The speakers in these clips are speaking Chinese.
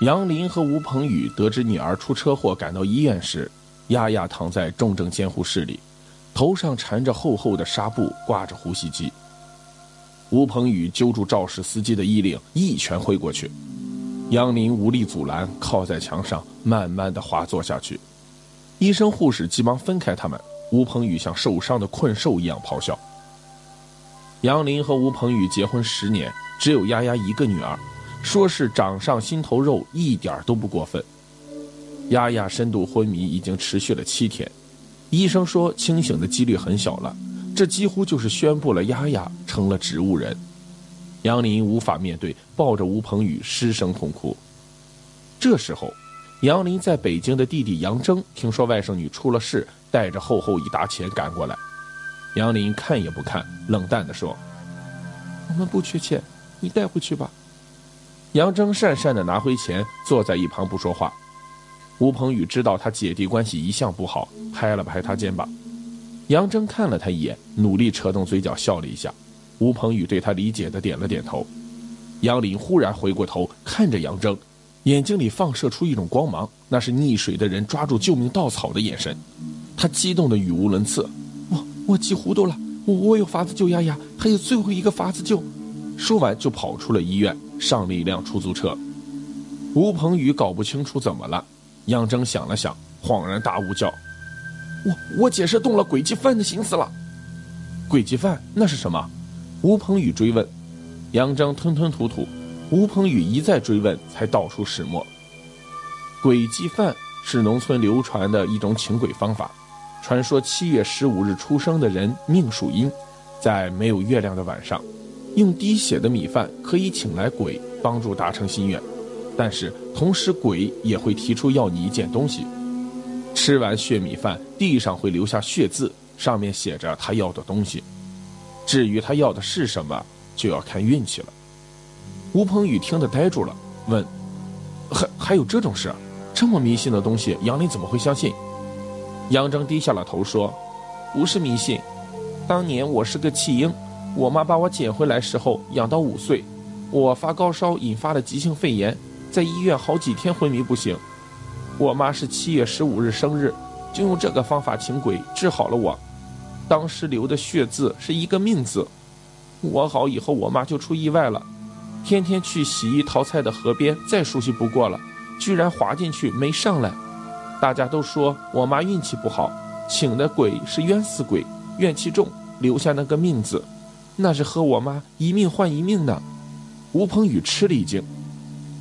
杨林和吴鹏宇得知女儿出车祸，赶到医院时，丫丫躺在重症监护室里，头上缠着厚厚的纱布，挂着呼吸机。吴鹏宇揪住肇事司机的衣领，一拳挥过去，杨林无力阻拦，靠在墙上，慢慢的滑坐下去。医生护士急忙分开他们，吴鹏宇像受伤的困兽一样咆哮。杨林和吴鹏宇结婚十年，只有丫丫一个女儿。说是掌上心头肉，一点都不过分。丫丫深度昏迷已经持续了七天，医生说清醒的几率很小了，这几乎就是宣布了丫丫成了植物人。杨林无法面对，抱着吴鹏宇失声痛哭。这时候，杨林在北京的弟弟杨征听说外甥女出了事，带着厚厚一沓钱赶过来。杨林看也不看，冷淡地说：“我们不缺钱，你带回去吧。”杨征讪讪地拿回钱，坐在一旁不说话。吴鹏宇知道他姐弟关系一向不好，拍了拍他肩膀。杨征看了他一眼，努力扯动嘴角笑了一下。吴鹏宇对他理解地点了点头。杨林忽然回过头看着杨征，眼睛里放射出一种光芒，那是溺水的人抓住救命稻草的眼神。他激动得语无伦次：“我我急糊涂了，我我有法子救丫丫，还有最后一个法子救。”说完就跑出了医院。上了一辆出租车，吴鹏宇搞不清楚怎么了。杨征想了想，恍然大悟，叫：“我我姐是动了诡计犯的心思了。”诡计犯那是什么？吴鹏宇追问。杨征吞吞吐吐。吴鹏宇一再追问，才道出始末。诡计犯是农村流传的一种请鬼方法。传说七月十五日出生的人命属阴，在没有月亮的晚上。用滴血的米饭可以请来鬼帮助达成心愿，但是同时鬼也会提出要你一件东西。吃完血米饭，地上会留下血字，上面写着他要的东西。至于他要的是什么，就要看运气了。吴鹏宇听得呆住了，问：“还还有这种事？这么迷信的东西，杨林怎么会相信？”杨征低下了头说：“不是迷信，当年我是个弃婴。”我妈把我捡回来时候养到五岁，我发高烧引发了急性肺炎，在医院好几天昏迷不醒。我妈是七月十五日生日，就用这个方法请鬼治好了我。当时留的血字是一个命字。我好以后，我妈就出意外了，天天去洗衣淘菜的河边，再熟悉不过了，居然滑进去没上来。大家都说我妈运气不好，请的鬼是冤死鬼，怨气重，留下那个命字。那是和我妈一命换一命呢。吴鹏宇吃了一惊，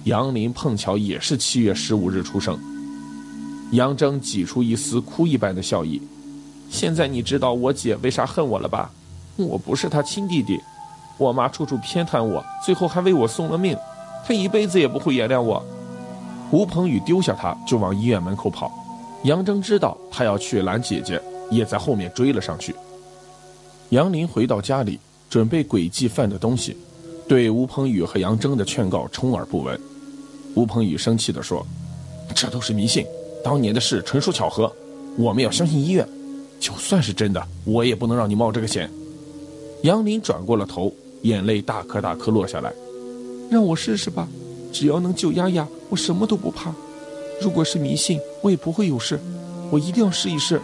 杨林碰巧也是七月十五日出生。杨征挤出一丝哭一般的笑意。现在你知道我姐为啥恨我了吧？我不是她亲弟弟，我妈处处偏袒我，最后还为我送了命，她一辈子也不会原谅我。吴鹏宇丢下他就往医院门口跑，杨征知道他要去拦姐姐，也在后面追了上去。杨林回到家里。准备诡计犯的东西，对吴鹏宇和杨征的劝告充耳不闻。吴鹏宇生气地说：“这都是迷信，当年的事纯属巧合，我们要相信医院。就算是真的，我也不能让你冒这个险。”杨林转过了头，眼泪大颗大颗落下来。让我试试吧，只要能救丫丫，我什么都不怕。如果是迷信，我也不会有事。我一定要试一试。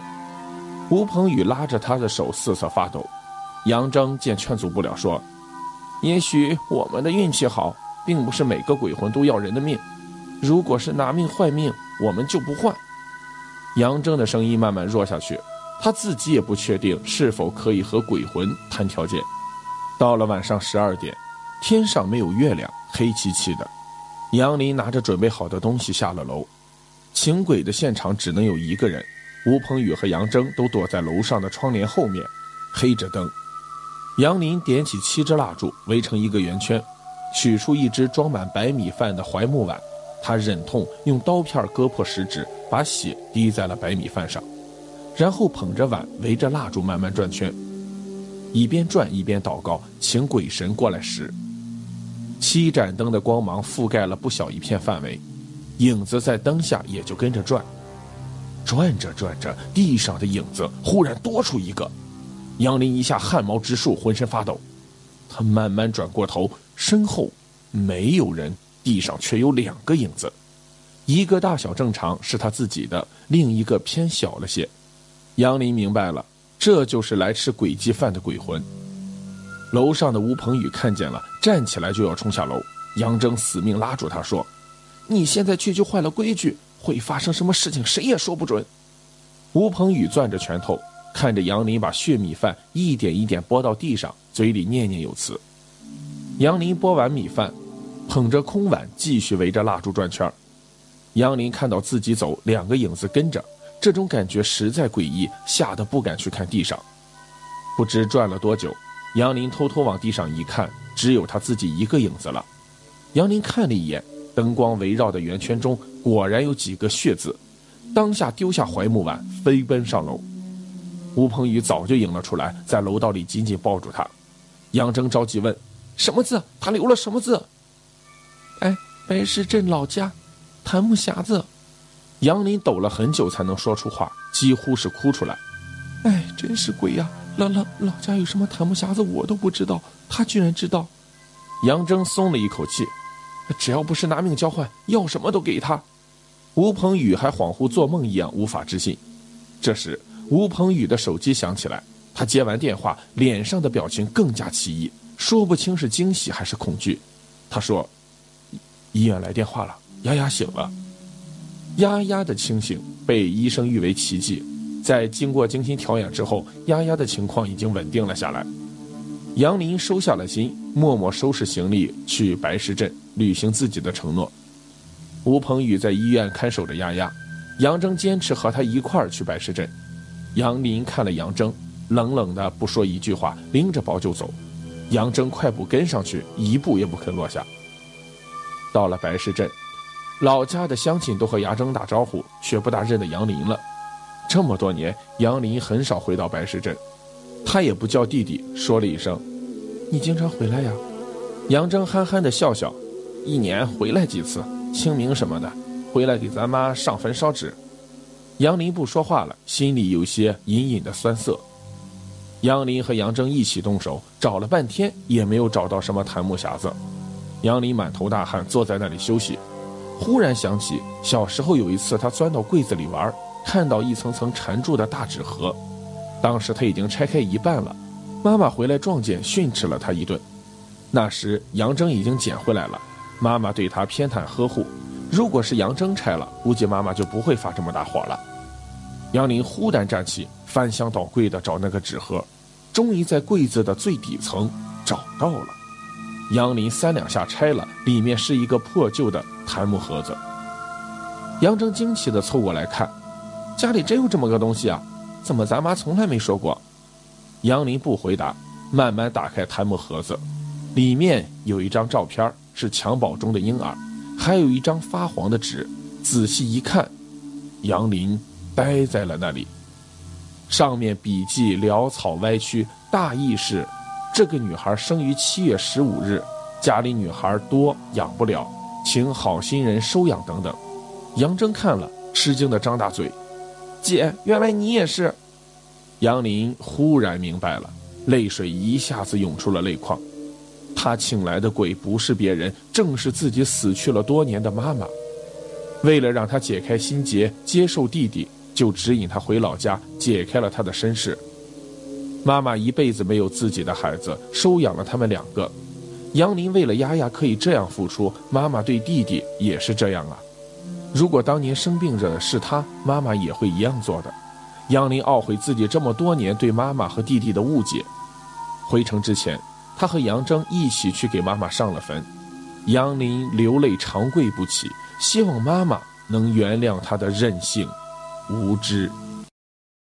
吴鹏宇拉着他的手瑟瑟发抖。杨征见劝阻不了，说：“也许我们的运气好，并不是每个鬼魂都要人的命。如果是拿命换命，我们就不换。”杨征的声音慢慢弱下去，他自己也不确定是否可以和鬼魂谈条件。到了晚上十二点，天上没有月亮，黑漆漆的。杨林拿着准备好的东西下了楼，请鬼的现场只能有一个人，吴鹏宇和杨征都躲在楼上的窗帘后面，黑着灯。杨林点起七支蜡烛，围成一个圆圈，取出一只装满白米饭的槐木碗，他忍痛用刀片割破食指，把血滴在了白米饭上，然后捧着碗，围着蜡烛慢慢转圈，一边转一边祷告，请鬼神过来时。七盏灯的光芒覆盖了不小一片范围，影子在灯下也就跟着转，转着转着，地上的影子忽然多出一个。杨林一下汗毛直竖，浑身发抖。他慢慢转过头，身后没有人。地上却有两个影子，一个大小正常是他自己的，另一个偏小了些。杨林明白了，这就是来吃鬼鸡饭的鬼魂。楼上的吴鹏宇看见了，站起来就要冲下楼。杨征死命拉住他说：“你现在去就坏了规矩，会发生什么事情谁也说不准。”吴鹏宇攥着拳头，看着杨林把血米饭一点一点拨到地上，嘴里念念有词。杨林拨完米饭，捧着空碗继续围着蜡烛转圈杨林看到自己走，两个影子跟着，这种感觉实在诡异，吓得不敢去看地上。不知转了多久，杨林偷偷往地上一看，只有他自己一个影子了。杨林看了一眼灯光围绕的圆圈中，果然有几个血字，当下丢下槐木碗，飞奔上楼。吴鹏宇早就迎了出来，在楼道里紧紧抱住他。杨征着急问：“什么字？他留了什么字？”“哎，白石镇老家，檀木匣子。”杨林抖了很久才能说出话，几乎是哭出来。“哎，真是鬼呀！老老老家有什么檀木匣子，我都不知道，他居然知道。”杨征松了一口气。只要不是拿命交换，要什么都给他。吴鹏宇还恍惚做梦一样，无法置信。这时，吴鹏宇的手机响起来，他接完电话，脸上的表情更加奇异，说不清是惊喜还是恐惧。他说：“医院来电话了，丫丫醒了。”丫丫的清醒被医生誉为奇迹，在经过精心调养之后，丫丫的情况已经稳定了下来。杨林收下了心，默默收拾行李去白石镇履行自己的承诺。吴鹏宇在医院看守着丫丫，杨征坚持和他一块儿去白石镇。杨林看了杨征，冷冷的不说一句话，拎着包就走。杨征快步跟上去，一步也不肯落下。到了白石镇，老家的乡亲都和杨征打招呼，却不大认得杨林了。这么多年，杨林很少回到白石镇。他也不叫弟弟，说了一声：“你经常回来呀？”杨征憨憨的笑笑：“一年回来几次，清明什么的，回来给咱妈上坟烧纸。”杨林不说话了，心里有些隐隐的酸涩。杨林和杨征一起动手，找了半天也没有找到什么檀木匣子。杨林满头大汗，坐在那里休息，忽然想起小时候有一次，他钻到柜子里玩，看到一层层缠住的大纸盒。当时他已经拆开一半了，妈妈回来撞见，训斥了他一顿。那时杨征已经捡回来了，妈妈对他偏袒呵护。如果是杨征拆了，估计妈妈就不会发这么大火了。杨林忽然站起，翻箱倒柜的找那个纸盒，终于在柜子的最底层找到了。杨林三两下拆了，里面是一个破旧的檀木盒子。杨铮惊奇地凑过来看，家里真有这么个东西啊！怎么咱妈从来没说过？杨林不回答，慢慢打开檀木盒子，里面有一张照片，是襁褓中的婴儿，还有一张发黄的纸。仔细一看，杨林呆在了那里。上面笔迹潦草歪曲，大意是：这个女孩生于七月十五日，家里女孩多养不了，请好心人收养等等。杨征看了，吃惊的张大嘴。姐，原来你也是。杨林忽然明白了，泪水一下子涌出了泪眶。他请来的鬼不是别人，正是自己死去了多年的妈妈。为了让他解开心结，接受弟弟，就指引他回老家，解开了他的身世。妈妈一辈子没有自己的孩子，收养了他们两个。杨林为了丫丫可以这样付出，妈妈对弟弟也是这样啊。如果当年生病着的是他，妈妈也会一样做的。杨林懊悔自己这么多年对妈妈和弟弟的误解。回城之前，他和杨铮一起去给妈妈上了坟。杨林流泪长跪不起，希望妈妈能原谅他的任性、无知。